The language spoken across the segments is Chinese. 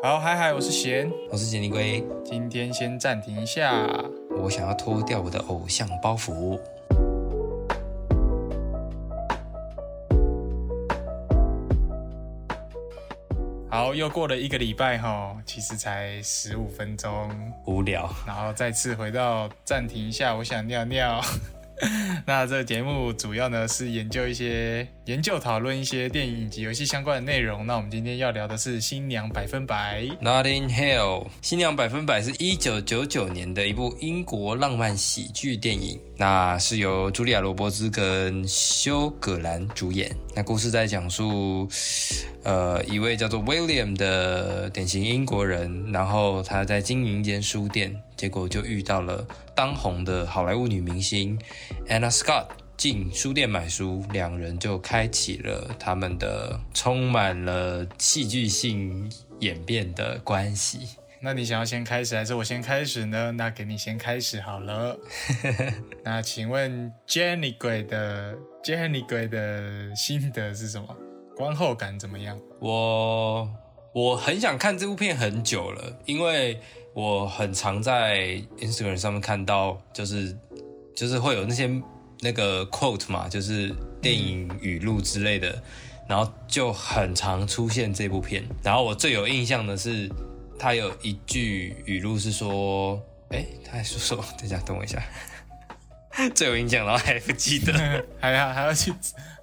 好，嗨嗨，我是贤，我是杰尼龟，今天先暂停一下。我想要脱掉我的偶像包袱。好，又过了一个礼拜哈，其实才十五分钟，无聊。然后再次回到暂停一下，我想尿尿。那这个节目主要呢是研究一些、研究讨论一些电影及游戏相关的内容。那我们今天要聊的是《新娘百分百》。（Not in Hell）《新娘百分百》是一九九九年的一部英国浪漫喜剧电影，那是由茱莉亚·罗伯兹跟休·葛兰主演。那故事在讲述，呃，一位叫做 William 的典型英国人，然后他在经营一间书店，结果就遇到了当红的好莱坞女明星。Anna Scott 进书店买书，两人就开启了他们的充满了戏剧性演变的关系。那你想要先开始，还是我先开始呢？那给你先开始好了。那请问 Jenny 鬼的 Jenny 鬼的心得是什么？观后感怎么样？我我很想看这部片很久了，因为我很常在 Instagram 上面看到，就是。就是会有那些那个 quote 嘛，就是电影语录之类的，然后就很常出现这部片。然后我最有印象的是，他有一句语录是说：“哎，他还说什么？等一下，等我一下。”最有印象，然后还不记得，还要还要去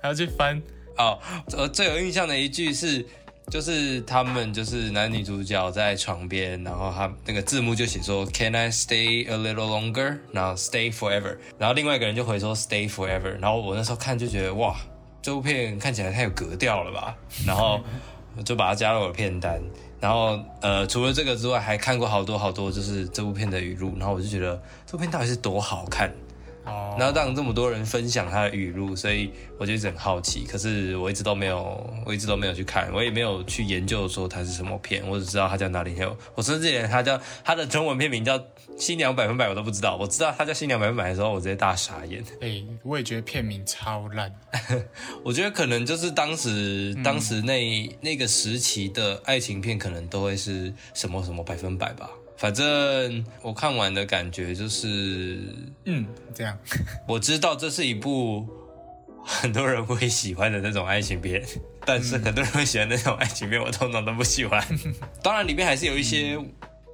还要去翻哦。呃，最有印象的一句是。就是他们就是男女主角在床边，然后他那个字幕就写说 Can I stay a little longer？然后 Stay forever。然后另外一个人就回说 Stay forever。然后我那时候看就觉得哇，这部片看起来太有格调了吧。然后就把它加入我的片单。然后呃，除了这个之外，还看过好多好多就是这部片的语录。然后我就觉得这部片到底是多好看。然后让这么多人分享他的语录，所以我就一直很好奇。可是我一直都没有，我一直都没有去看，我也没有去研究说它是什么片。我只知道它叫哪里 hill，我甚至连它叫它的中文片名叫《新娘百分百》我都不知道。我知道它叫《新娘百分百》的时候，我直接大傻眼。哎，我也觉得片名超烂。我觉得可能就是当时当时那那个时期的爱情片，可能都会是什么什么百分百吧。反正我看完的感觉就是，嗯，这样。我知道这是一部很多人会喜欢的那种爱情片，但是很多人会喜欢那种爱情片，我通常都不喜欢。当然里面还是有一些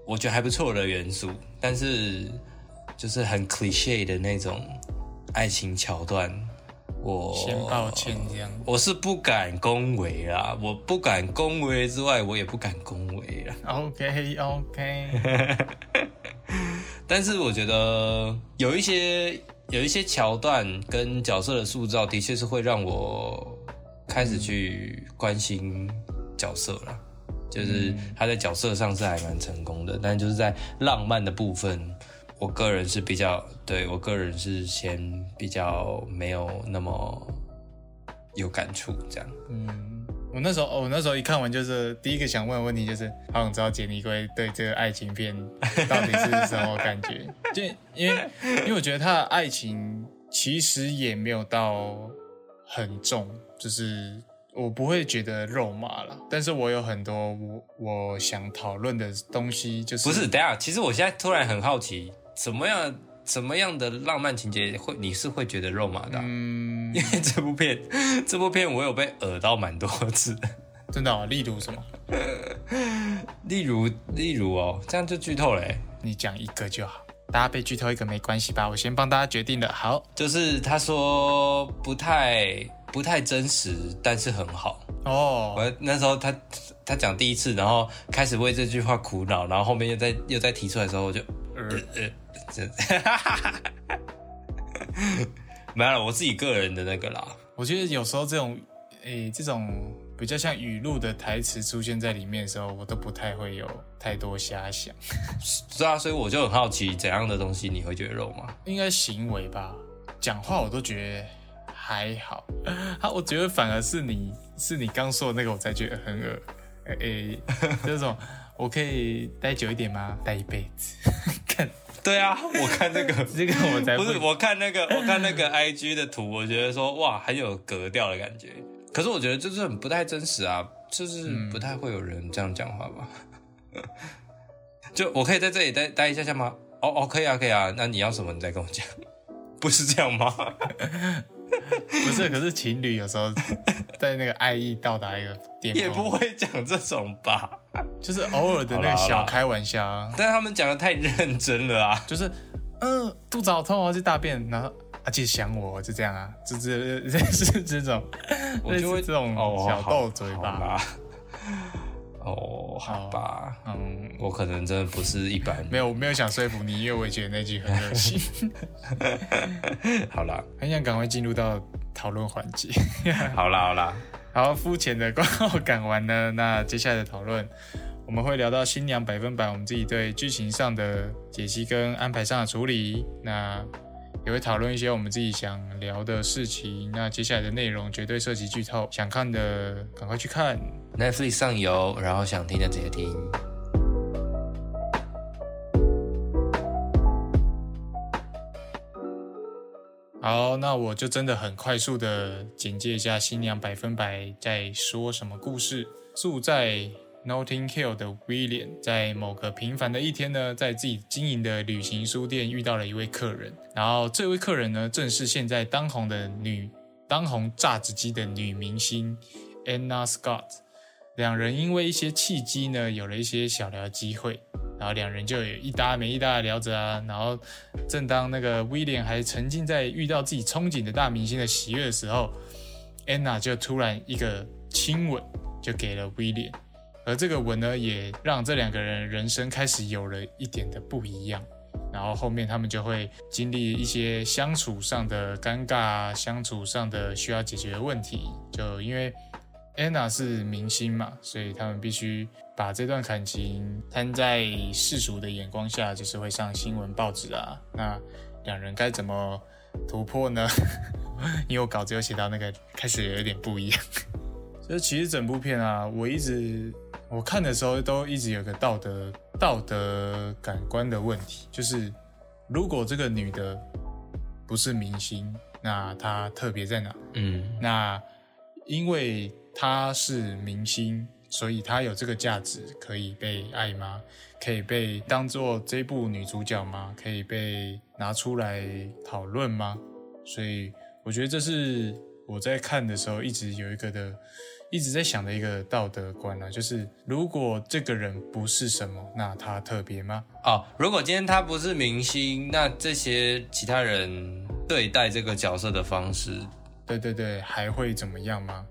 我觉得还不错的元素，但是就是很 cliche 的那种爱情桥段。我先抱歉，这样我是不敢恭维啦，我不敢恭维之外，我也不敢恭维啦。OK OK，但是我觉得有一些有一些桥段跟角色的塑造，的确是会让我开始去关心角色了。就是他在角色上是还蛮成功的，但就是在浪漫的部分。我个人是比较对我个人是先比较没有那么有感触这样。嗯，我那时候我那时候一看完就是第一个想问的问题就是，好想知道杰尼龟对这个爱情片到底是什么感觉？就因为因为我觉得他的爱情其实也没有到很重，就是我不会觉得肉麻了。但是我有很多我我想讨论的东西，就是不是？等下，其实我现在突然很好奇。怎么样？怎么样的浪漫情节会你是会觉得肉麻的？嗯，因为这部片，这部片我有被耳到蛮多次，真的。例如什么？例如，例如哦，这样就剧透嘞。你讲一个就好，大家被剧透一个没关系吧？我先帮大家决定了。好，就是他说不太不太真实，但是很好哦。我那时候他他讲第一次，然后开始为这句话苦恼，然后后面又再又再提出来的时候，我就呃呃。这，没有了，我自己个人的那个啦。我觉得有时候这种，诶，这种比较像语录的台词出现在里面的时候，我都不太会有太多遐想。是啊，所以我就很好奇，怎样的东西你会觉得肉吗？应该行为吧，讲话我都觉得还好。啊，我觉得反而是你是你刚说的那个，我才觉得很恶。诶，这种我可以待久一点吗？待一辈子？看。对啊，我看这个，这个我才不是。我看那个，我看那个 I G 的图，我觉得说哇，很有格调的感觉。可是我觉得就是很不太真实啊，就是不太会有人这样讲话吧。就我可以在这里待待一下下吗？哦哦，可以啊，可以啊。那你要什么，你再跟我讲，不是这样吗？不是，可是情侣有时候在那个爱意到达一个巅也不，会讲这种吧？就是偶尔的那个小开玩笑啊，但是他们讲的太认真了啊！就是嗯、肚子好痛，我要去大便，然后啊记得想我，就这样啊，就这这 是这种，我就会这种哦小斗嘴吧。哦，好吧，嗯。我可能真的不是一般。没有，我没有想说服你，因为我也觉得那句很恶心，好啦，很想赶快进入到讨论环节。好啦，好啦，好，肤浅的广告讲完呢，那接下来的讨论我们会聊到新娘百分百，我们自己对剧情上的解析跟安排上的处理，那也会讨论一些我们自己想聊的事情。那接下来的内容绝对涉及剧透，想看的赶快去看。Netflix 上有，然后想听的直接听。好，那我就真的很快速的简介一下新娘百分百在说什么故事。住在 Notting Hill 的 William，在某个平凡的一天呢，在自己经营的旅行书店遇到了一位客人，然后这位客人呢，正是现在当红的女当红榨汁机的女明星 Anna Scott。两人因为一些契机呢，有了一些小聊机会，然后两人就有一搭没一搭的聊着啊。然后正当那个威廉还沉浸在遇到自己憧憬的大明星的喜悦的时候，，Anna 就突然一个亲吻就给了威廉，而这个吻呢，也让这两个人人生开始有了一点的不一样。然后后面他们就会经历一些相处上的尴尬，相处上的需要解决的问题，就因为。安娜是明星嘛，所以他们必须把这段感情摊在世俗的眼光下，就是会上新闻报纸啊。那两人该怎么突破呢？因为我稿子有写到那个开始有点不一样。就其实整部片啊，我一直我看的时候都一直有个道德道德感官的问题，就是如果这个女的不是明星，那她特别在哪？嗯那因为她是明星，所以她有这个价值，可以被爱吗？可以被当做这部女主角吗？可以被拿出来讨论吗？所以我觉得这是我在看的时候一直有一个的，一直在想的一个道德观啊，就是如果这个人不是什么，那他特别吗？哦，如果今天他不是明星，那这些其他人对待这个角色的方式，对对对，还会怎么样吗？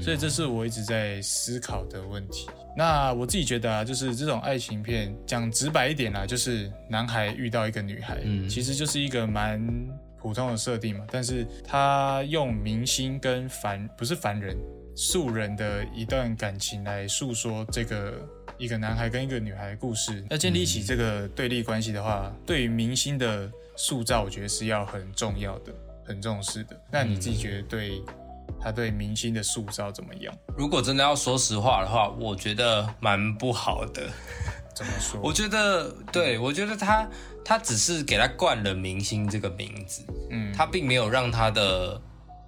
所以这是我一直在思考的问题。那我自己觉得啊，就是这种爱情片，讲直白一点啦，就是男孩遇到一个女孩，嗯其实就是一个蛮普通的设定嘛。但是他用明星跟凡不是凡人素人的一段感情来诉说这个一个男孩跟一个女孩的故事。要建立起这个对立关系的话，对于明星的塑造，我觉得是要很重要的、很重视的。那你自己觉得对他对明星的塑造怎么样？如果真的要说实话的话，我觉得蛮不好的。怎么说？我觉得，对我觉得他他只是给他冠了明星这个名字，嗯，他并没有让他的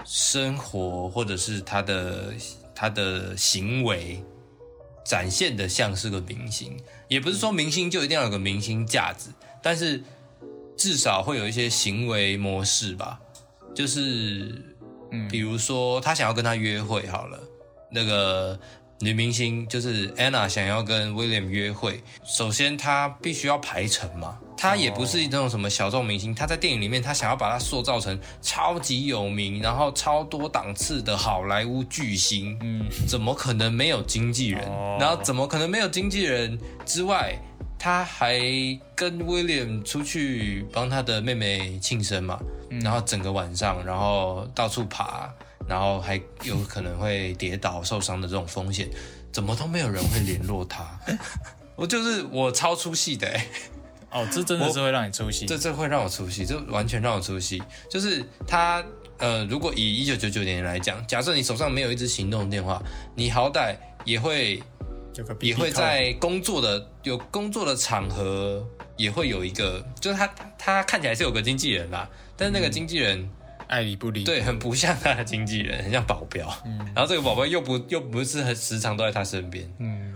生活或者是他的他的行为展现的像是个明星，也不是说明星就一定要有个明星架子，但是至少会有一些行为模式吧，就是嗯。比如说他想要跟他约会好了，那个女明星就是 Anna 想要跟 William 约会，首先她必须要排程嘛。她也不是那种什么小众明星，她在电影里面，她想要把她塑造成超级有名，然后超多档次的好莱坞巨星。嗯，怎么可能没有经纪人？哦然后怎么可能没有经纪人之外，他还跟 William 出去帮他的妹妹庆生嘛？然后整个晚上，然后到处爬，然后还有可能会跌倒受伤的这种风险，怎么都没有人会联络他？我就是我超出戏的、欸，哦，这真的是会让你出戏。这这会让我出戏，这完全让我出戏。就是他呃，如果以一九九九年来讲，假设你手上没有一支行动电话，你好歹也会也会在工作的有工作的场合，也会有一个，就是他他看起来是有个经纪人啦，但是那个经纪人、爱理不理。，对很不像他的经纪人，很像保镖。然后这个保镖又不又不是很时常都在他身边，嗯，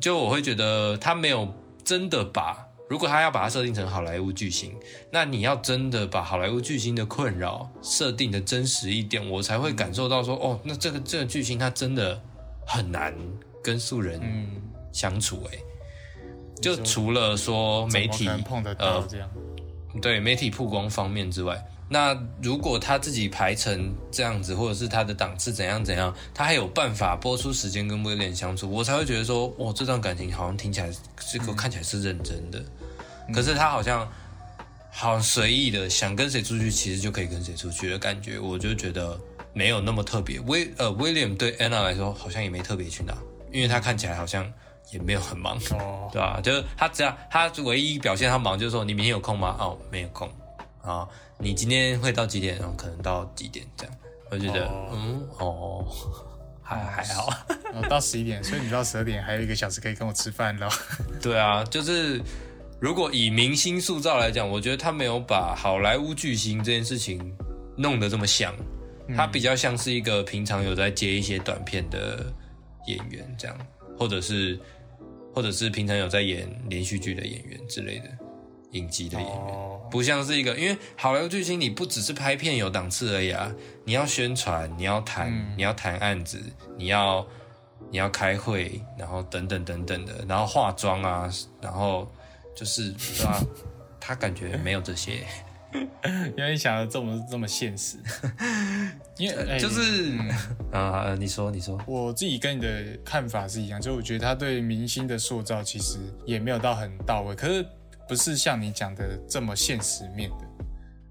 就我会觉得他没有真的把，如果他要把它设定成好莱坞巨星，那你要真的把好莱坞巨星的困扰设定的真实一点，我才会感受到说，哦，那这个这个巨星他真的很难跟素人相处、欸，就除了说媒体碰得到呃这样。对媒体曝光方面之外，那如果他自己排成这样子，或者是他的档次怎样怎样，他还有办法播出时间跟威廉相处，我才会觉得说，哇，这段感情好像听起来这个看起来是认真的，可是他好像好随意的想跟谁出去，其实就可以跟谁出去的感觉，我就觉得没有那么特别。威呃威廉对 Anna 来说好像也没特别去哪，因为他看起来好像也没有很忙。哦，对吧、就是他只要他唯一表现他忙，就是说你明天有空吗？哦，没有空。啊，你今天会到几点？然后可能到几点这样。我觉得，哦嗯，哦，还还好。然后到十一点，所以你到十二点还有一个小时可以跟我吃饭咯。对啊，就是如果以明星塑造来讲，我觉得他没有把好莱坞巨星这件事情弄得这么像，他比较像是一个平常有在接一些短片的演员这样，或者是或者是平常有在演连续剧的演员之类的影集的演员。哦，不像是一个，因为好莱坞巨星你不只是拍片有档次而已啊，你要宣传，你要谈，你要谈案子，你要你要开会，然后等等等等的，然后化妆啊，然后就是对吧、他感觉没有这些，因为你想的这么这么现实，因为、哎就是啊、你说你说，我自己跟你的看法是一样，就我觉得他对明星的塑造其实也没有到很到位，可是不是像你讲的这么现实面的，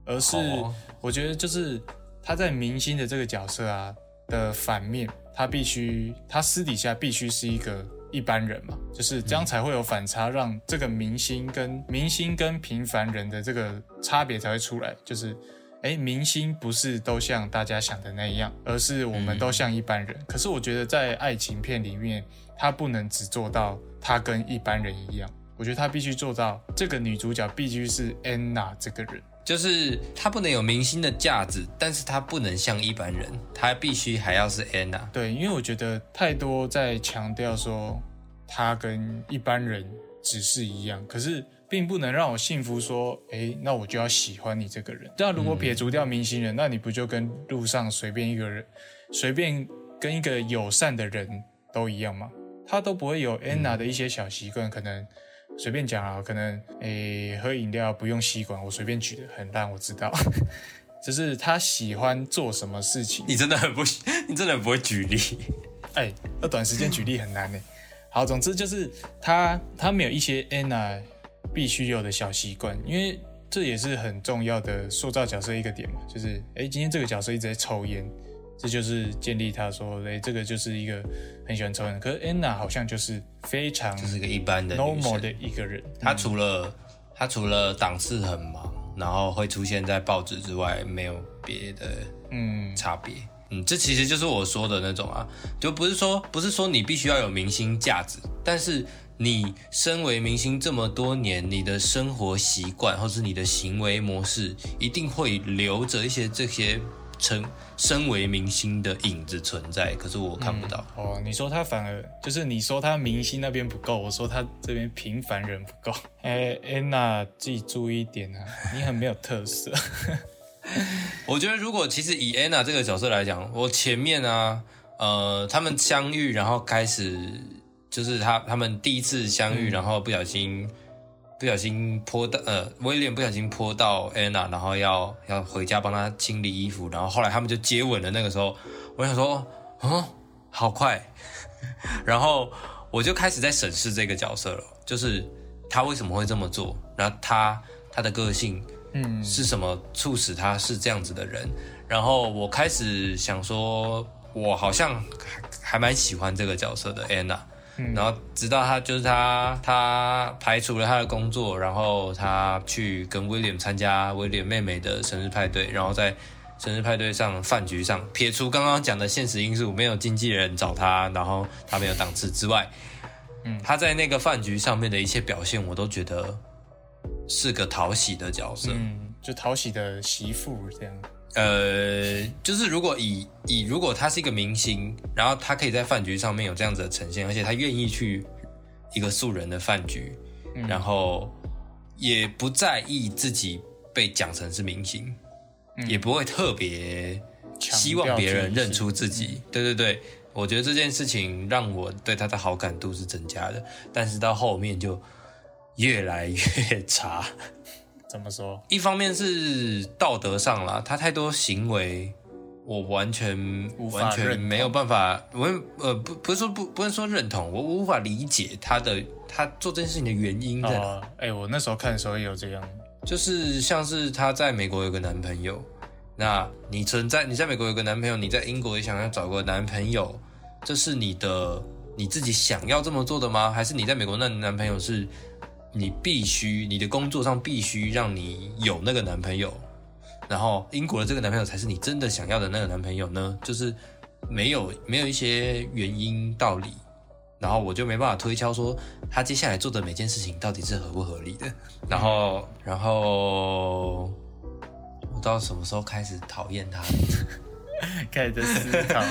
而是哦我觉得就是他在明星的这个角色啊的反面，他必须他私底下必须是一个一般人嘛，就是这样才会有反差，让这个明星跟明星跟平凡人的这个差别才会出来，就是。哎，明星不是都像大家想的那样，而是我们都像一般人。可是我觉得在爱情片里面，他不能只做到他跟一般人一样，我觉得他必须做到这个女主角必须是安娜这个人。就是她不能有明星的架子，但是她不能像一般人，她必须还要是 Anna。对，因为我觉得太多在强调说她跟一般人只是一样，可是并不能让我信服说，诶，那我就要喜欢你这个人。但如果撇除掉明星人，那你不就跟路上随便一个人，随便跟一个友善的人都一样吗？他都不会有 Anna 的一些小习惯，可能随便讲啊，可能诶喝饮料不用吸管，我随便举的很烂，我知道。就是他喜欢做什么事情，你真的很不，你真的很不会举例。哎，那短时间举例很难呢。好，总之就是他他没有一些 Anna 必须有的小习惯，因为这也是很重要的塑造角色一个点嘛。就是哎，今天这个角色一直在抽烟，这就是建立他说，哎，这个就是一个很喜欢抽烟。可是 Anna 好像就是非常就是个一般的 normal 生的一个人，他除了他除了档次很忙，然后会出现在报纸之外，没有别的嗯差别。嗯，这其实就是我说的那种啊，就不是说不是说你必须要有明星价值，但是你身为明星这么多年，你的生活习惯或是你的行为模式，一定会留着一些这些成身为明星的影子存在，可是我看不到。哦，你说他反而就是你说他明星那边不够，我说他这边平凡人不够。哎，Anna 自己注意一点啊，你很没有特色。我觉得如果其实以 Anna 这个角色来讲，我前面啊，呃，他们相遇，然后开始就是他他们第一次相遇，然后不小心不小心泼到呃威廉不小心泼到 Anna，然后要要回家帮她清理衣服，然后后来他们就接吻了。那个时候，我想说，哦，好快，然后我就开始在审视这个角色了，就是他为什么会这么做，然后他他的个性。嗯，是什么促使他是这样子的人？然后我开始想说，我好像还还蛮喜欢这个角色的 Anna。然后直到他就是他他排除了他的工作，然后他去跟威廉参加威廉妹妹的生日派对，然后在生日派对上饭局上，撇除刚刚讲的现实因素，没有经纪人找他，然后他没有档次之外，嗯，他在那个饭局上面的一切表现，我都觉得是个讨喜的角色。嗯，就讨喜的媳妇这样。呃，就是如果以以如果他是一个明星，然后他可以在饭局上面有这样子的呈现，而且他愿意去一个素人的饭局，嗯然后也不在意自己被讲成是明星，也不会特别希望别人认出自己。对对对，我觉得这件事情让我对他的好感度是增加的，但是到后面就越来越差。怎么说？一方面是道德上啦，他太多行为，我完全完全没有办法，我呃不不是说不不能说认同，我我无法理解他的他做这件事情的原因在哪。哦，哎、我那时候看的时候也有这样，就是像是她在美国有个男朋友，那你存在你在美国有个男朋友，你在英国也想要找个男朋友，这是你的你自己想要这么做的吗？还是你在美国那男朋友是你必须你的工作上必须让你有那个男朋友，然后英国的这个男朋友才是你真的想要的那个男朋友呢？就是没有没有一些原因道理。然后我就没办法推敲说他接下来做的每件事情到底是合不合理的。然后，然后我到什么时候开始讨厌他？开始在思考。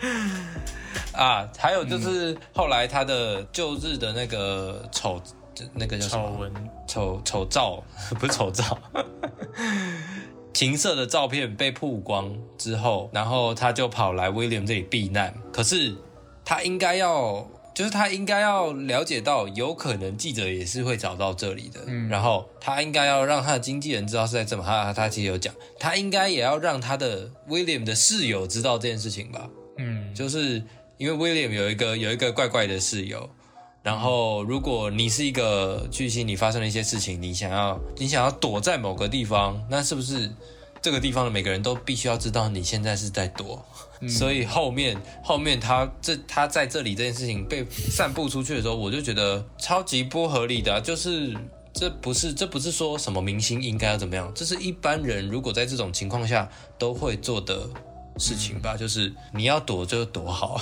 啊，还有就是后来他的旧日的那个丑，那个叫什么？丑闻，丑丑照，不是丑照，情色的照片被曝光之后，然后他就跑来威廉这里避难。可是他应该要，就是他应该要了解到，有可能记者也是会找到这里的。嗯。然后他应该要让他的经纪人知道是在这么，他他其实有讲，他应该也要让他的威廉的室友知道这件事情吧。嗯，就是因为威廉有一个有一个怪怪的室友，然后如果你是一个巨星，你发生了一些事情，你想要你想要躲在某个地方，那是不是这个地方的每个人都必须要知道你现在是在躲？所以后面后面他这他在这里这件事情被散布出去的时候，我就觉得超级不合理的啊、就是。这不是，这不是说什么明星应该要怎么样，这是一般人如果在这种情况下都会做的事情吧。就是你要躲就躲好，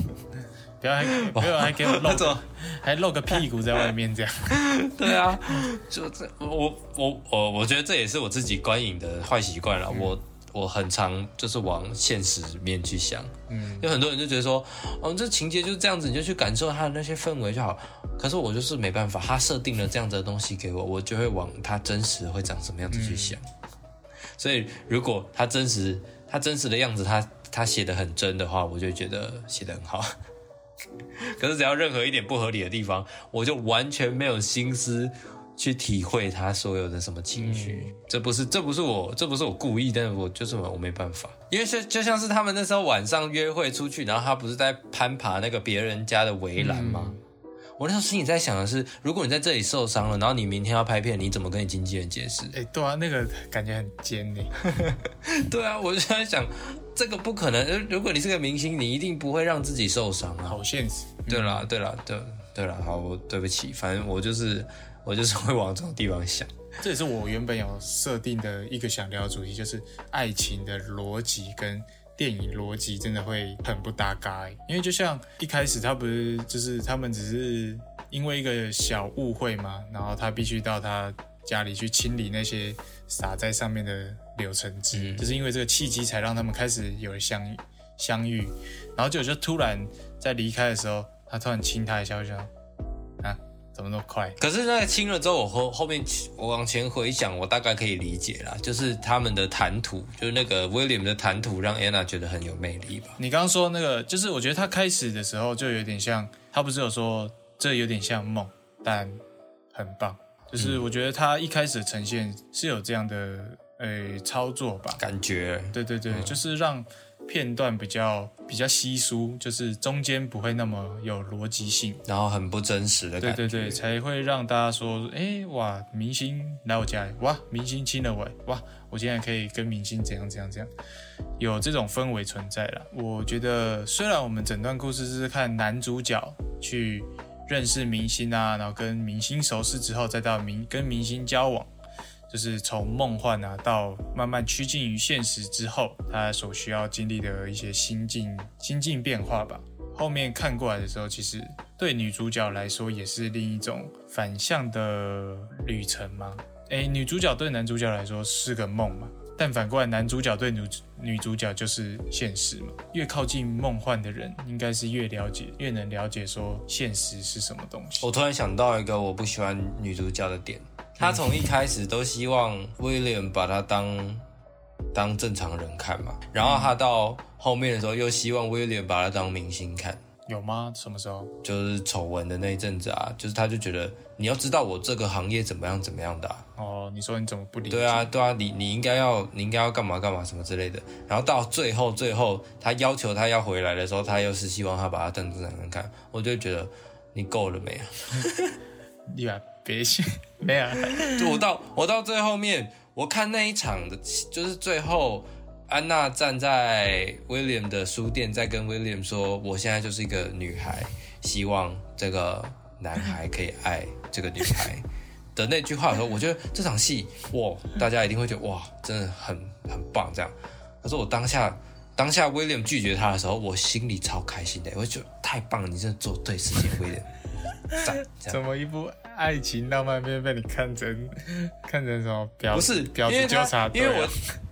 不要还不要还给我露还露个屁股在外面这样。对啊，就这我我我我觉得这也是我自己观影的坏习惯了。我我很常就是往现实面去想，嗯，有很多人就觉得说，哦，这情节就是这样子，你就去感受它的那些氛围就好。可是我就是没办法，他设定了这样子的东西给我，我就会往它真实会长什么样子去想。所以如果他真实他真实的样子，他他写的很真的话，我就觉得写的很好。可是只要任何一点不合理的地方，我就完全没有心思去体会他所有的什么情绪。这不是这不是我这不是我故意，但是我就是我没办法，因为就就像是他们那时候晚上约会出去，然后他不是在攀爬那个别人家的围栏吗？我那时候心里在想的是，如果你在这里受伤了，然后你明天要拍片，你怎么跟你经纪人解释？哎、对啊，那个感觉很尖呢。对啊，我就在想，这个不可能。呃如果你是个明星，你一定不会让自己受伤啊。好现实。对啦，对啦，对对啦，好，我对不起，反正我就是我就是会往这种地方想。这也是我原本有设定的一个想聊的主题，就是爱情的逻辑跟电影逻辑真的会很不搭嘎欸。因为就像一开始他不是就是他们只是因为一个小误会嘛，然后他必须到他家里去清理那些洒在上面的柳橙汁，就是因为这个契机才让他们开始有了相遇相遇，然后就就突然在离开的时候，他突然亲他一下，我就想啊，怎么那么快？可是那个亲了之后，我后后面我往前回想，我大概可以理解啦，就是他们的谈吐，就是那个 William 的谈吐，让 Anna 觉得很有魅力吧。你刚刚说那个，就是我觉得他开始的时候就有点像，他不是有说这有点像梦，但很棒。就是我觉得他一开始呈现是有这样的呃操作吧，感觉对对对，就是让片段比较比较稀疏，就是中间不会那么有逻辑性。然后很不真实的感觉。对对对，才会让大家说，哎哇，明星来我家里，哇，明星亲了我，哇，我竟然可以跟明星怎样怎样怎样，有这种氛围存在了。我觉得虽然我们整段故事是看男主角去认识明星啊，然后跟明星熟识之后，再到明跟明星交往，就是从梦幻啊到慢慢趋近于现实之后，他所需要经历的一些心境心境变化吧。后面看过来的时候，其实对女主角来说也是另一种反向的旅程嘛。诶，女主角对男主角来说是个梦嘛，但反过来，男主角对女女主角就是现实嘛。越靠近梦幻的人，应该是越了解，越能了解说现实是什么东西。我突然想到一个我不喜欢女主角的点，她从一开始都希望 William 把他当当正常人看嘛，然后他到后面的时候又希望 William 把他当明星看。有吗？什么时候？就是丑闻的那一阵子啊，就是他就觉得你要知道我这个行业怎么样怎么样的、啊。哦，你说你怎么不理解？对啊，对啊，你你应该要你应该要干嘛干嘛什么之类的。然后到最后最后他要求他要回来的时候，他又是希望他把他当正常人看，我就觉得你够了没啊？你啊，别信，没有啊。就我到我到最后面，我看那一场的，就是最后安娜站在威廉的书店，在跟威廉说：“我现在就是一个女孩，希望这个男孩可以爱这个女孩。”的那句话的时候，我觉得这场戏哇，大家一定会觉得哇，真的很很棒这样。可是我当下当下威廉拒绝他的时候，我心里超开心的，我就觉得太棒了，你真的做对事情，威廉。赞，这样怎么一部爱情浪漫片被你看成 看成什么婊不是婊子因为他纠察队、啊？因为我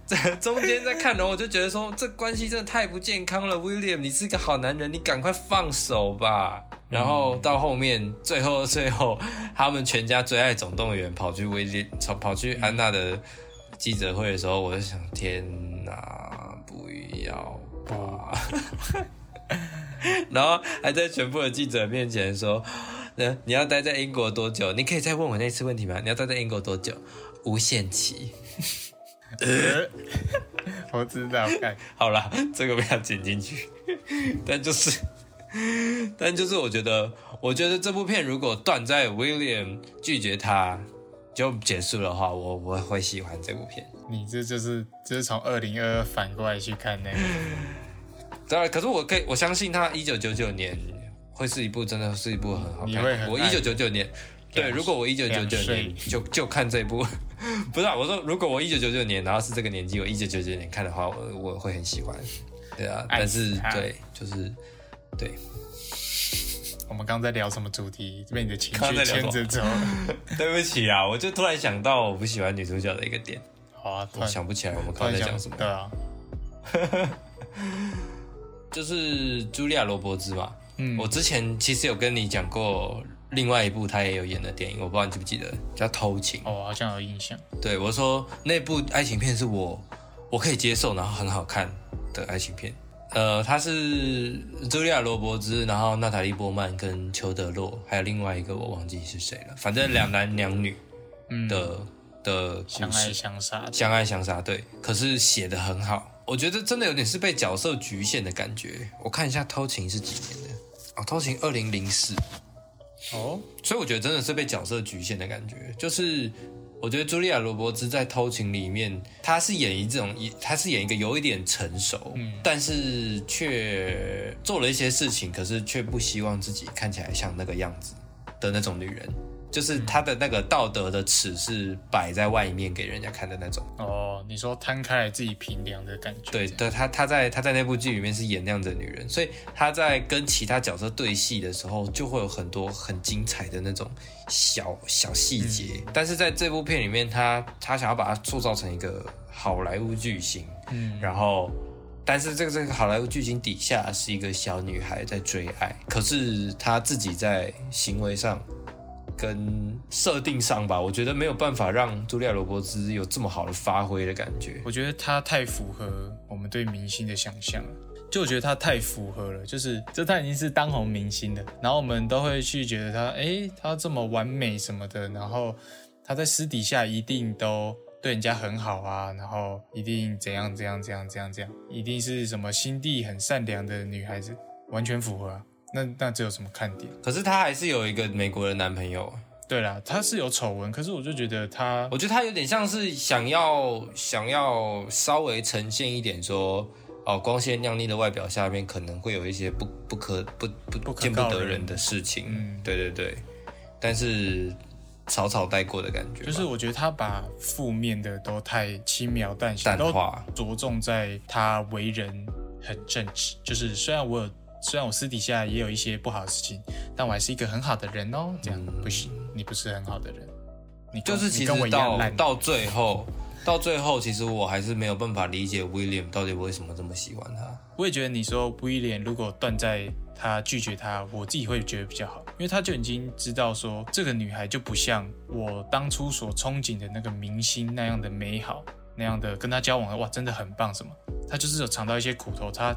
在中间在看，然后我就觉得说这关系真的太不健康了，William，你是一个好男人，你赶快放手吧。然后到后面，最后最后，他们全家最爱总动员跑去威廉，跑跑去安娜的记者会的时候，我就想，天哪，不要吧！然后还在全部的记者面前说，呃，你要待在英国多久？你可以再问我那次问题吗？你要待在英国多久？无限期。呃 我知道，看 好了，这个不要剪进去。但就是，但就是，我觉得，我觉得这部片如果断在 William 拒绝他就结束的话，我我会喜欢这部片。你这就是这是从二零二二反过来去看那个，当然，可是我可以，我相信他一九九九年会是一部真的是一部很好看我一九九九年，对，如果我一九九九年就就看这部，不是啊，我说如果我一九九九年，然后是这个年纪，我一九九九年看的话，我我会很喜欢。对啊，但是对，就是对。我们刚刚在聊什么主题？被你的情绪牵着走。对不起啊，我就突然想到我不喜欢女主角的一个点，好啊，突我然想不起来我们突刚才讲什么。对啊，就是茱莉亚·罗伯兹嘛，嗯，我之前其实有跟你讲过另外一部他也有演的电影，我不知道你记不记得，叫《偷情》。哦，好像有印象。对我说那部爱情片是我我可以接受，然后很好看的爱情片。呃，他是茱莉亚·罗伯兹，然后娜塔莉·波曼跟裘德洛，还有另外一个我忘记是谁了，反正两男两女嗯，的、的故相爱。相杀。相爱相杀，对，可是写的很好，我觉得真的有点是被角色局限的感觉。我看一下《偷情》是几年的啊？《偷情》二零零四，哦，所以我觉得真的是被角色局限的感觉。就是我觉得茱莉亚·罗伯兹在《偷情》里面，她是演一这种，她是演一个有一点成熟，嗯但是却做了一些事情，可是却不希望自己看起来像那个样子的那种女人。就是他的那个道德的尺是摆在外面给人家看的那种。哦，你说摊开来自己评量的感觉。对，对，他他在他在那部剧里面是演那样的女人，所以他在跟其他角色对戏的时候，就会有很多很精彩的那种小小细节。但是在这部片里面，他他想要把它塑造成一个好莱坞巨星，嗯，然后，但是这个这个好莱坞巨星底下是一个小女孩在追爱，可是她自己在行为上。跟设定上吧，我觉得没有办法让茱莉亚·罗伯兹有这么好的发挥的感觉。我觉得她太符合我们对明星的想象了。就我觉得他太符合了，就是就他已经是当红明星了，然后我们都会去觉得他，诶，他这么完美什么的，然后他在私底下一定都对人家很好啊，然后一定怎样怎样怎样怎样怎样，一定是什么心地很善良的女孩子，完全符合。那那这有什么看点？可是她还是有一个美国的男朋友，对啦，她是有丑闻，可是我就觉得她我觉得她有点像是想要想要稍微呈现一点说，哦，光鲜亮丽的外表下面可能会有一些不不可不不不可见不得人的事情，嗯。对对对，但是草草带过的感觉，就是我觉得他把负面的都太轻描淡写，都淡化，着重在他为人很正直。就是虽然我有，虽然我私底下也有一些不好的事情，但我还是一个很好的人哦。这样、嗯不行，你不是很好的人，你就是其实到。到最后，到最后，其实我还是没有办法理解 William 到底为什么这么喜欢他。我也觉得你说威廉如果断在他拒绝他，我自己会觉得比较好，因为他就已经知道说这个女孩就不像我当初所憧憬的那个明星那样的美好，那样的跟他交往的哇真的很棒什么，他就是有尝到一些苦头，他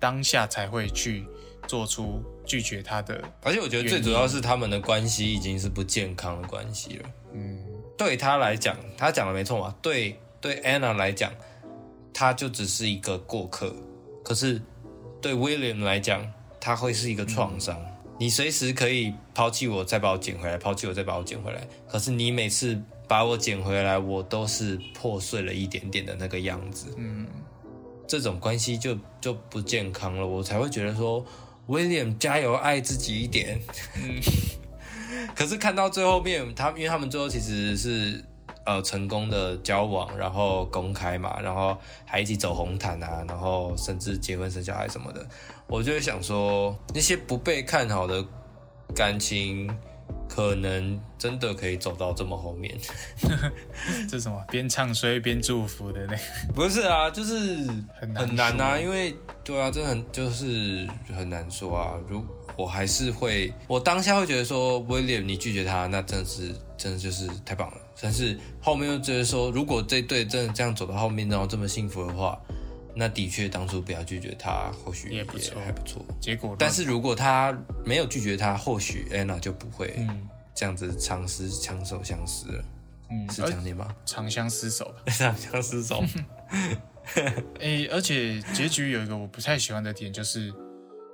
当下才会去做出拒绝他的。而且我觉得最主要是他们的关系已经是不健康的关系了。嗯，对他来讲，他讲的没错嘛。对对，Anna 来讲，他就只是一个过客。可是对 William 来讲，他会是一个创伤。你随时可以抛弃我，再把我捡回来；抛弃我，再把我捡回来。可是你每次把我捡回来，我都是破碎了一点点的那个样子。嗯，这种关系就就不健康了。我才会觉得说，William 加油，爱自己一点。嗯，可是看到最后面，他因为他们最后其实是呃成功的交往，然后公开嘛，然后还一起走红毯啊，然后甚至结婚生小孩什么的，我就会想说，那些不被看好的感情，可能真的可以走到这么后面。这什么边唱衰边祝福的那个，不是啊，就是很难很难啊，因为对啊，真的很就是很难说啊。如我还是会，我当下会觉得说，William 你拒绝他，那真的是真的就是太棒了。但是后面又觉得说，如果这对真的这样走到后面，然后这么幸福的话，那的确当初不要拒绝他，或许也不错还不错。结果但是如果他没有拒绝他，或许 Anna 就不会嗯这样子长时长手相思了，嗯，是这样念吗？长相厮守吧。长相厮守。诶、而且结局有一个我不太喜欢的点，就是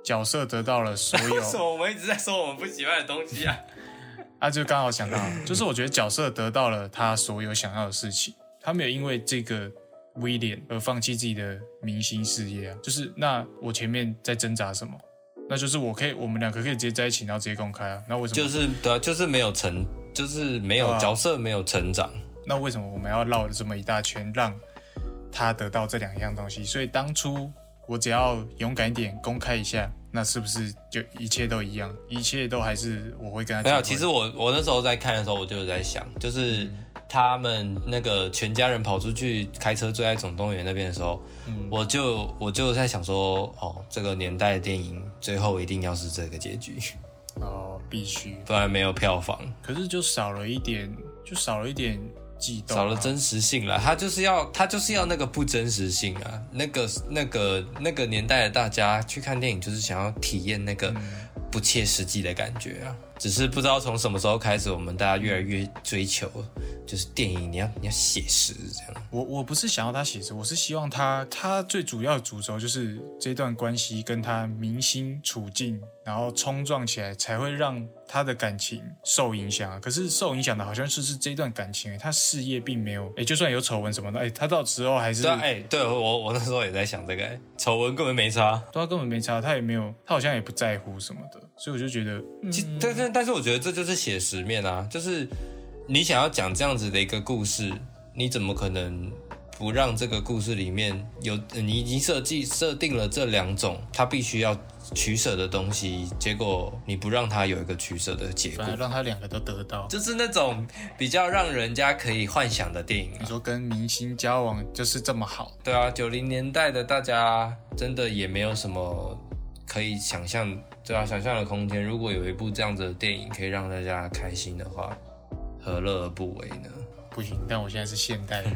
角色得到了所有 为什么我们一直在说我们不喜欢的东西啊？啊，就刚好想到，就是我觉得角色得到了他所有想要的事情，他没有因为这个威廉而放弃自己的明星事业啊。就是那我前面在挣扎什么？那就是我可以，我们两个可以直接在一起，然后直接公开啊。那为什么？就是对啊，就是没有成，就是没有啊角色没有成长。那为什么我们要绕了这么一大圈，让他得到这两样东西？所以当初我只要勇敢一点，公开一下，那是不是就一切都一样？一切都还是我会跟他没有，其实我我那时候在看的时候，我就有在想，就是他们那个全家人跑出去开车追爱总动员那边的时候，嗯。我就我就在想说，哦，这个年代的电影最后一定要是这个结局，哦，必须，不然没有票房，可是就少了一点，就少了一点悸动、啊，少了真实性了。他就是要他就是要那个不真实性啊，那个那个那个年代的大家去看电影，就是想要体验那个不切实际的感觉啊。只是不知道从什么时候开始，我们大家越来越追求，就是电影你要你要写实这样。我我不是想要他写实，我是希望他他最主要的主轴就是这段关系跟他明星处境，然后冲撞起来，才会让他的感情受影响啊。可是受影响的好像是是这段感情、欸，他事业并没有，哎、就算有丑闻什么的，哎、他到时候还是对啊，哎、对我我那时候也在想这个、哎丑闻根本没差。对他根本没差，他也没有，他好像也不在乎什么的，所以我就觉得，嗯其但是但是我觉得这就是写实面啊，就是你想要讲这样子的一个故事，你怎么可能不让这个故事里面有你已经设计设定了这两种他必须要取舍的东西，结果你不让他有一个取舍的结果，让他两个都得到。就是那种比较让人家可以幻想的电影啊你。说跟明星交往就是这么好，对啊，九零年代的大家真的也没有什么可以想象，对啊，想象的空间。如果有一部这样子的电影可以让大家开心的话，何乐而不为呢？不行。但我现在是现代人，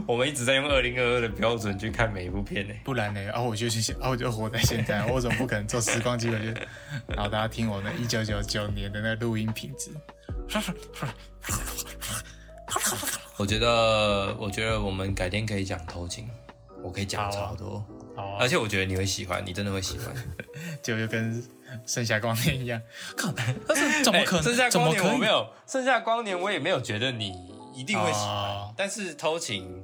我们一直在用二零二二的标准去看每一部片呢。不然呢？啊，我就是啊，我就活在现在，我怎么不可能做时光机？我就，然后大家听我那一九九九年的那个录音品质，我觉得，我觉得我们改天可以讲偷情，我可以讲超多，而且我觉得你会喜欢，你真的会喜欢。就就跟盛夏光年一样，靠，但是怎么可能？剩下怎么可以光年我没？有，盛夏光年我也没有觉得你一定会喜欢，哦但是偷情，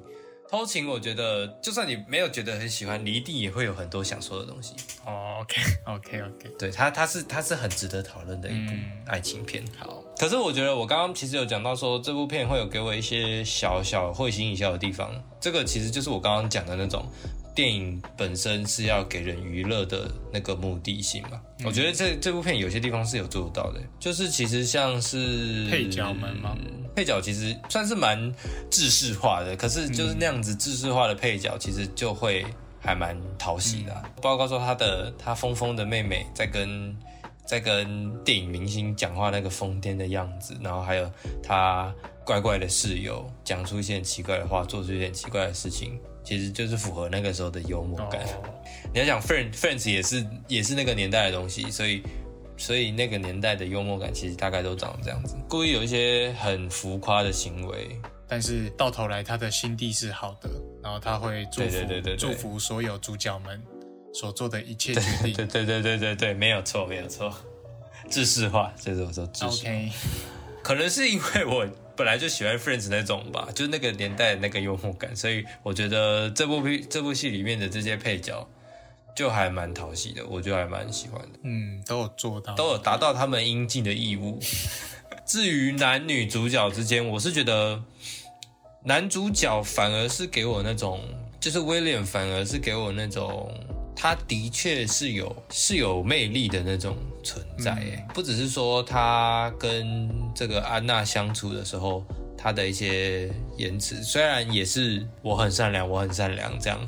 偷情，我觉得就算你没有觉得很喜欢，你一定也会有很多想说的东西。哦，OK OK OK，对它，它是它是很值得讨论的一部嗯爱情片。好，可是我觉得我刚刚其实有讲到说，这部片会有给我一些小小会心一笑的地方。这个其实就是我刚刚讲的那种电影本身是要给人娱乐的那个目的性嘛。我觉得这这部片有些地方是有做到的，就是其实像是配角们嘛？配角其实算是蛮制式化的，可是就是那样子制式化的配角，其实就会还蛮讨喜的。包括说他的他疯疯的妹妹在跟在跟电影明星讲话那个疯癫的样子，然后还有他怪怪的室友讲出一些奇怪的话，做出一些奇怪的事情，其实就是符合那个时候的幽默感。你要讲 Friends Friends 也是也是那个年代的东西，所以。所以那个年代的幽默感其实大概都长这样子，故意有一些很浮夸的行为，但是到头来他的心地是好的，然后他会祝福祝福所有主角们所做的一切决定。对对对对对对，没有错没有错，制式化，这是我说制式。OK，可能是因为我本来就喜欢 Friends 那种吧，就是那个年代的那个幽默感，所以我觉得这部片这部戏里面的这些配角。就还蛮讨喜的，我就还蛮喜欢的。嗯，都有做到，都有达到他们应尽的义务。至于男女主角之间，我是觉得男主角反而是给我那种，就是威廉反而是给我那种，他的确是有是有魅力的那种存在。哎，不只是说他跟这个安娜相处的时候，他的一些言辞，虽然也是我很善良，我很善良这样。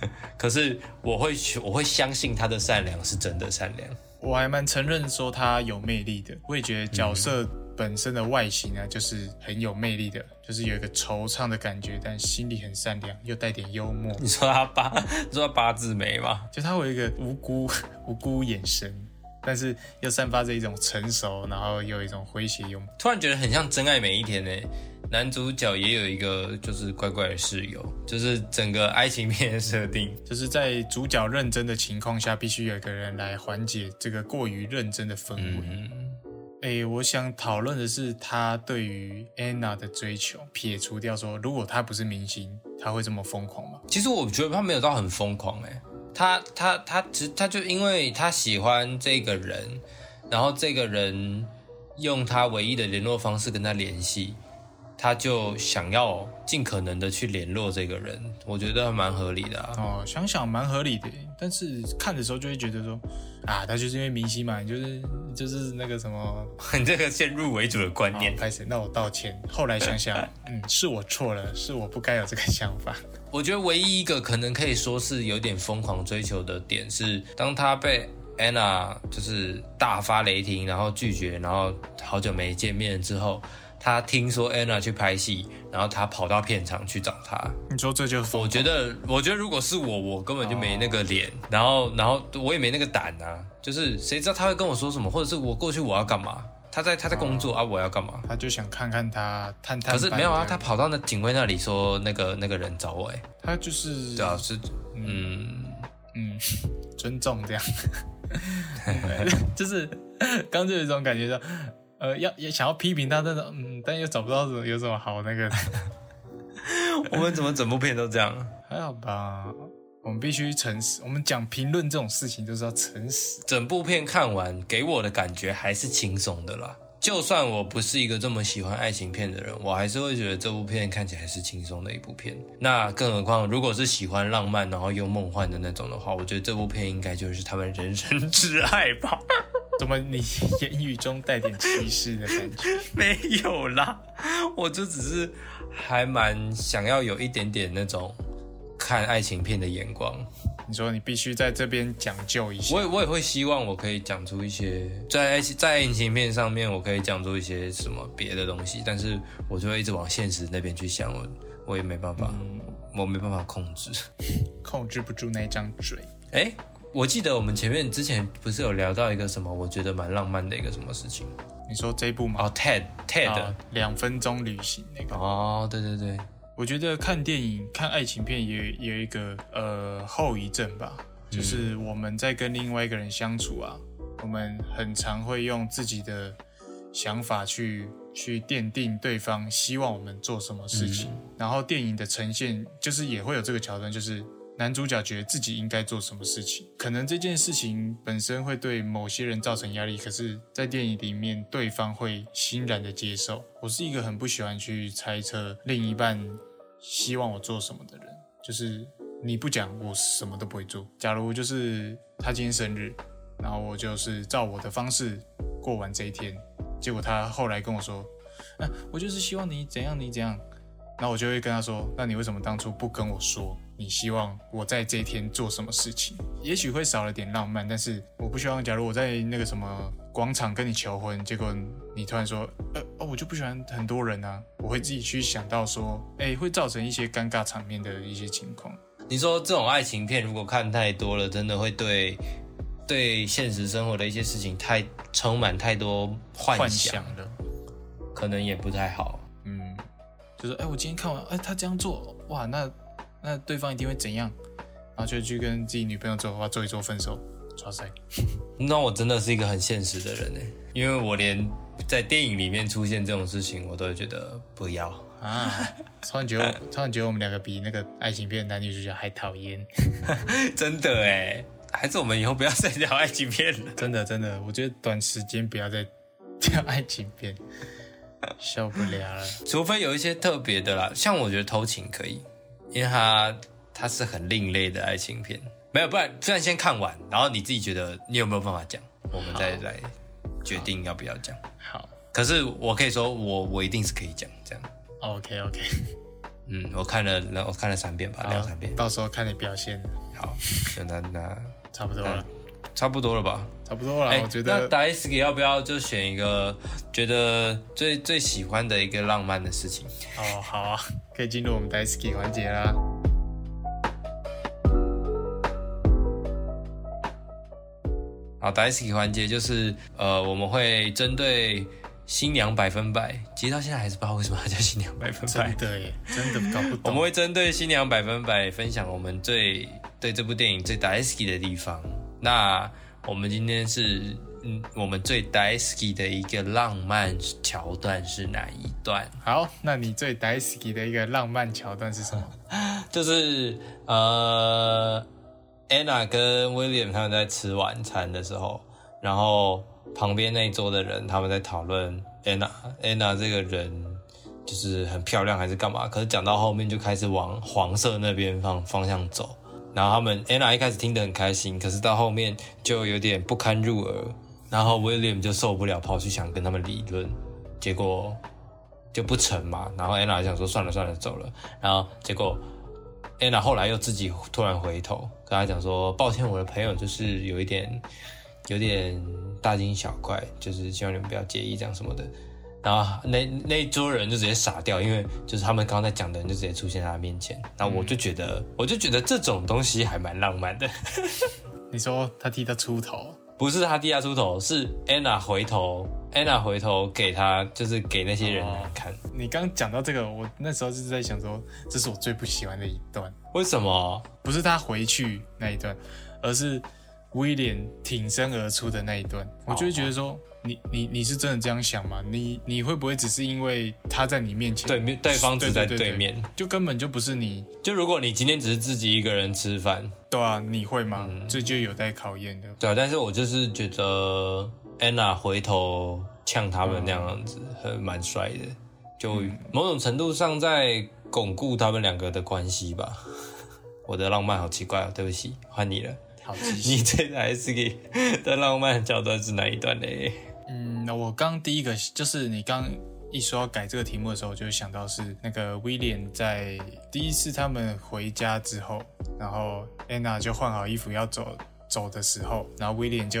可是我会我会相信他的善良是真的善良，我还蛮承认说他有魅力的。我也觉得角色本身的外形啊，就是很有魅力的，就是有一个惆怅的感觉，但心里很善良，又带点幽默。你说他八，你说他八字眉吗？就他有一个无辜无辜眼神，但是又散发着一种成熟，然后又有一种诙谐幽默。突然觉得很像真爱每一天呢。男主角也有一个就是怪怪的室友，就是整个爱情片的设定，就是在主角认真的情况下，必须有一个人来缓解这个过于认真的氛围。哎，我想讨论的是他对于 Anna 的追求，撇除掉说，如果他不是明星，他会这么疯狂吗？其实我觉得他没有到很疯狂，哎，他他他只他就因为他喜欢这个人，然后这个人用他唯一的联络方式跟他联系。他就想要尽可能的去联络这个人，我觉得蛮合理的啊。哦，想想蛮合理的，但是看的时候就会觉得说，啊，他就是因为明星嘛，就是就是那个什么，你这个先入为主的观念。开始，那我道歉。后来想想，嗯，是我错了，是我不该有这个想法。我觉得唯一一个可能可以说是有点疯狂追求的点是，当他被 Anna 就是大发雷霆，然后拒绝，然后好久没见面之后。他听说 Anna 去拍戏，然后他跑到片场去找他。你说这就是？我觉得，我觉得如果是我，我根本就没那个脸，然后，然后我也没那个胆啊。就是谁知道他会跟我说什么，或者是我过去我要干嘛？他在他在工作啊，我要干嘛？他就想看看他探探。可是没有啊，他跑到那警卫那里说那个那个人找我，哎，他就是对啊，是嗯嗯，尊重这样，就是刚就有一种感觉说。呃，要也想要批评他，但是嗯，但又找不到什么有什么好那个。我们怎么整部片都这样？还好吧，我们必须诚实。我们讲评论这种事情，就是要诚实。整部片看完，给我的感觉还是轻松的啦。就算我不是一个这么喜欢爱情片的人，我还是会觉得这部片看起来是轻松的一部片。那更何况，如果是喜欢浪漫然后又梦幻的那种的话，我觉得这部片应该就是他们人生挚爱吧。怎么你言语中带点歧视的感觉？没有啦，我就只是还蛮想要有一点点那种看爱情片的眼光。你说你必须在这边讲究一些，我也我也会希望我可以讲出一些在爱在爱情片上面，我可以讲出一些什么别的东西，但是我就会一直往现实那边去想，我我也没办法，我没办法控制，控制不住那张嘴。哎。我记得我们前面之前不是有聊到一个什么，我觉得蛮浪漫的一个什么事情？你说这部吗？哦，Ted Ted 两分钟旅行那个。哦，对对对，我觉得看电影看爱情片也有一个呃后遗症吧，就是我们在跟另外一个人相处啊，我们很常会用自己的想法去去奠定对方希望我们做什么事情，然后电影的呈现就是也会有这个桥段，就是。男主角觉得自己应该做什么事情，可能这件事情本身会对某些人造成压力，可是，在电影里面，对方会欣然的接受。我是一个很不喜欢去猜测另一半希望我做什么的人，就是你不讲，我什么都不会做。假如就是他今天生日，然后我就是照我的方式过完这一天，结果他后来跟我说，啊，我就是希望你怎样你怎样，那我就会跟他说，那你为什么当初不跟我说？你希望我在这一天做什么事情？也许会少了点浪漫，但是我不希望，假如我在那个什么广场跟你求婚，结果你突然说，呃哦，我就不喜欢很多人啊，我会自己去想到说，哎，会造成一些尴尬场面的一些情况。你说这种爱情片如果看太多了，真的会对对现实生活的一些事情太充满太多幻想了，可能也不太好。嗯，就是哎，我今天看完，哎，他这样做，哇，那。那对方一定会怎样？然后就去跟自己女朋友做的话，做一做分手，抓塞。那我真的是一个很现实的人呢，因为我连在电影里面出现这种事情，我都会觉得不要啊。突然觉得，突然觉得我们两个比那个爱情片男女主角还讨厌。真的哎，还是我们以后不要再聊爱情片了。真的真的，我觉得短时间不要再 聊爱情片，受不了了。除非有一些特别的啦，像我觉得偷情可以。因为它它是很另类的爱情片，没有，不然不然先看完，然后你自己觉得你有没有办法讲，我们再来决定要不要讲。好，可是我可以说，我我一定是可以讲这样。OK OK，嗯，我看了，我看了三遍吧，两三遍，到时候看你表现。好，那那。差不多了，差不多了吧？差不多了，我觉得。那 Daisuke 要不要就选一个觉得最最喜欢的一个浪漫的事情？哦，好啊。可以进入我们 Daisuke 环节啦。好，Daisuke 环节就是呃，我们会针对新娘百分百，其实到现在还是不知道为什么它叫新娘百分百。真的耶，真的搞不懂。我们会针对新娘百分百分享我们最对这部电影最 Daisuke 的地方。那我们今天是。嗯，我们最 daisy 的一个浪漫桥段是哪一段？好，那你最 daisy 的一个浪漫桥段是什么？就是呃，Anna 跟 William 他们在吃晚餐的时候，然后旁边那一桌的人他们在讨论 Anna，Anna 这个人就是很漂亮还是干嘛？可是讲到后面就开始往黄色那边方方向走，然后他们 Anna 一开始听得很开心，可是到后面就有点不堪入耳。然后 William 就受不了，跑去想跟他们理论，结果就不成嘛。然后 Anna 想说算了算了，走了。然后结果 Anna 后来又自己突然回头跟他讲说：“抱歉，我的朋友就是有一点有点大惊小怪，就是希望你们不要介意这样什么的。”然后那那一桌人就直接傻掉，因为就是他们刚刚在讲的人就直接出现在他面前。然后我就觉得，我就觉得这种东西还蛮浪漫的。你说他替他出头？不是他替他出头，是 Anna 回头，Anna 回头给他，就是给那些人来看。你刚讲到这个，我那时候就是在想说，这是我最不喜欢的一段。为什么？不是他回去那一段，而是威廉挺身而出的那一段。我就会觉得说，你你你是真的这样想吗？你你会不会只是因为他在你面前，对面对方只在对面，就根本就不是你？就如果你今天只是自己一个人吃饭。对啊，你会吗？这就有待考验的。对啊，但是我就是觉得 Anna 回头呛他们那样子，很蛮帅的，就某种程度上在巩固他们两个的关系吧。我的浪漫好奇怪哦，对不起，换你了。好，你最 S 给的浪漫桥段是哪一段呢？嗯，我刚第一个就是你刚。一说要改这个题目的时候，我就想到是那个威廉在第一次他们回家之后，然后安娜就换好衣服要走走的时候，然后威廉就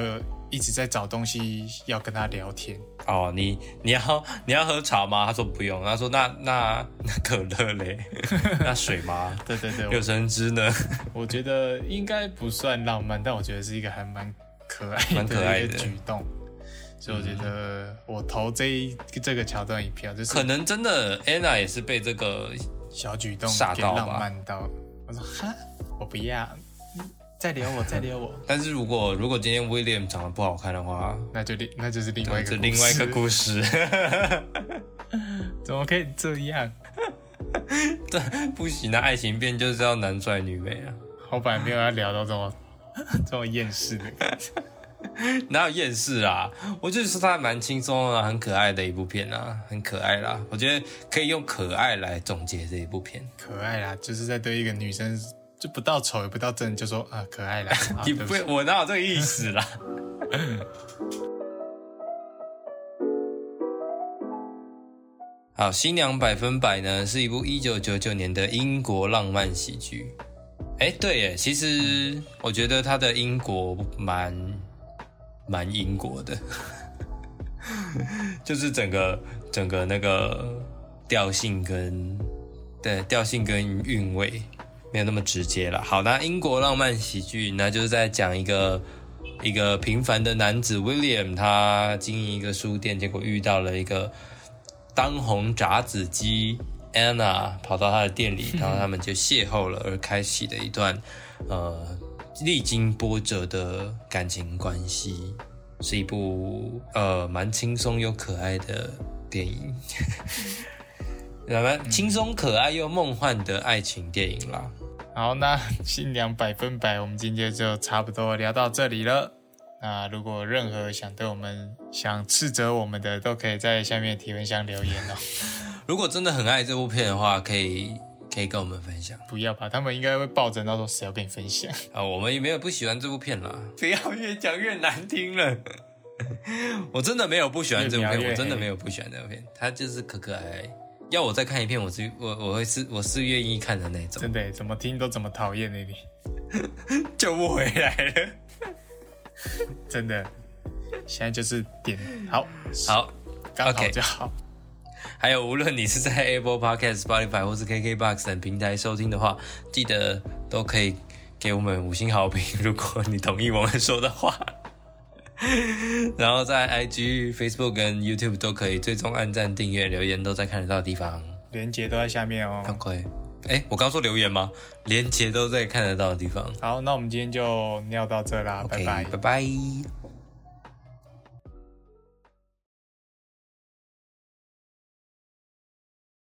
一直在找东西要跟他聊天。哦，你你要你要喝茶吗？他说不用。他说那那那可乐嘞？那水吗？对对对，有橙汁呢。我觉得应该不算浪漫，但我觉得是一个还蛮可爱的一个举动。所以我觉得我投这一这个桥段一票，就是可能真的 Anna 也是被这个小举动吓到浪漫到。我说哈，我不要，再留我，再留我。但是如果如果今天 William 长得不好看的话，那就另那就是另外一个另外一个故事。怎么可以这样？这，不行的爱情片就是要男帅女美啊。我本来没有要聊到这么 这么厌世的感觉。哪有厌世啊？我就是它蛮轻松啊，很可爱的一部片啊，很可爱啦。我觉得可以用可爱来总结这一部片。可爱啦，就是在对一个女生就不到丑也不到正，就说啊可爱啦。啊你不对不，我哪有这个意思啦？好，《新娘百分百》呢是一部一九九九年的英国浪漫喜剧。哎，对耶，其实我觉得它的英国蛮蛮英国的，就是整个整个那个调性跟对调性跟韵味没有那么直接了。好，那英国浪漫喜剧，那就是在讲一个一个平凡的男子 William，他经营一个书店，结果遇到了一个当红炸子鸡 Anna 跑到他的店里，然后他们就邂逅了，而开启的一段呃历经波折的感情关系，是一部呃蛮轻松又可爱的电影，蛮轻松可爱又梦幻的爱情电影啦。好，那新娘百分百，我们今天就差不多聊到这里了。那如果任何想对我们、想斥责我们的，都可以在下面提问箱留言哦。如果真的很爱这部片的话，可以可以跟我们分享不要吧，他们应该会抱着那种谁要跟你分享。啊。我们也没有不喜欢这部片啦，不要越讲越难听了。我真的没有不喜欢这部片，我真的没有不喜欢这部片，它就是可可爱爱。要我再看一遍，我是我我会是我是愿意看的那种。真的，怎么听都怎么讨厌的你，救不回来了。真的。现在就是点好，好，刚好就好。还有无论你是在 Apple Podcast、Spotify 或是 KKBox 等平台收听的话，记得都可以给我们五星好评，如果你同意我们说的话。然后在 IG、Facebook 跟 YouTube 都可以追踪、按赞、订阅、留言，都在看得到的地方。连接都在下面哦。OK，哎，我刚说留言吗？连接都在看得到的地方。好，那我们今天就聊到这啦，拜拜。拜拜。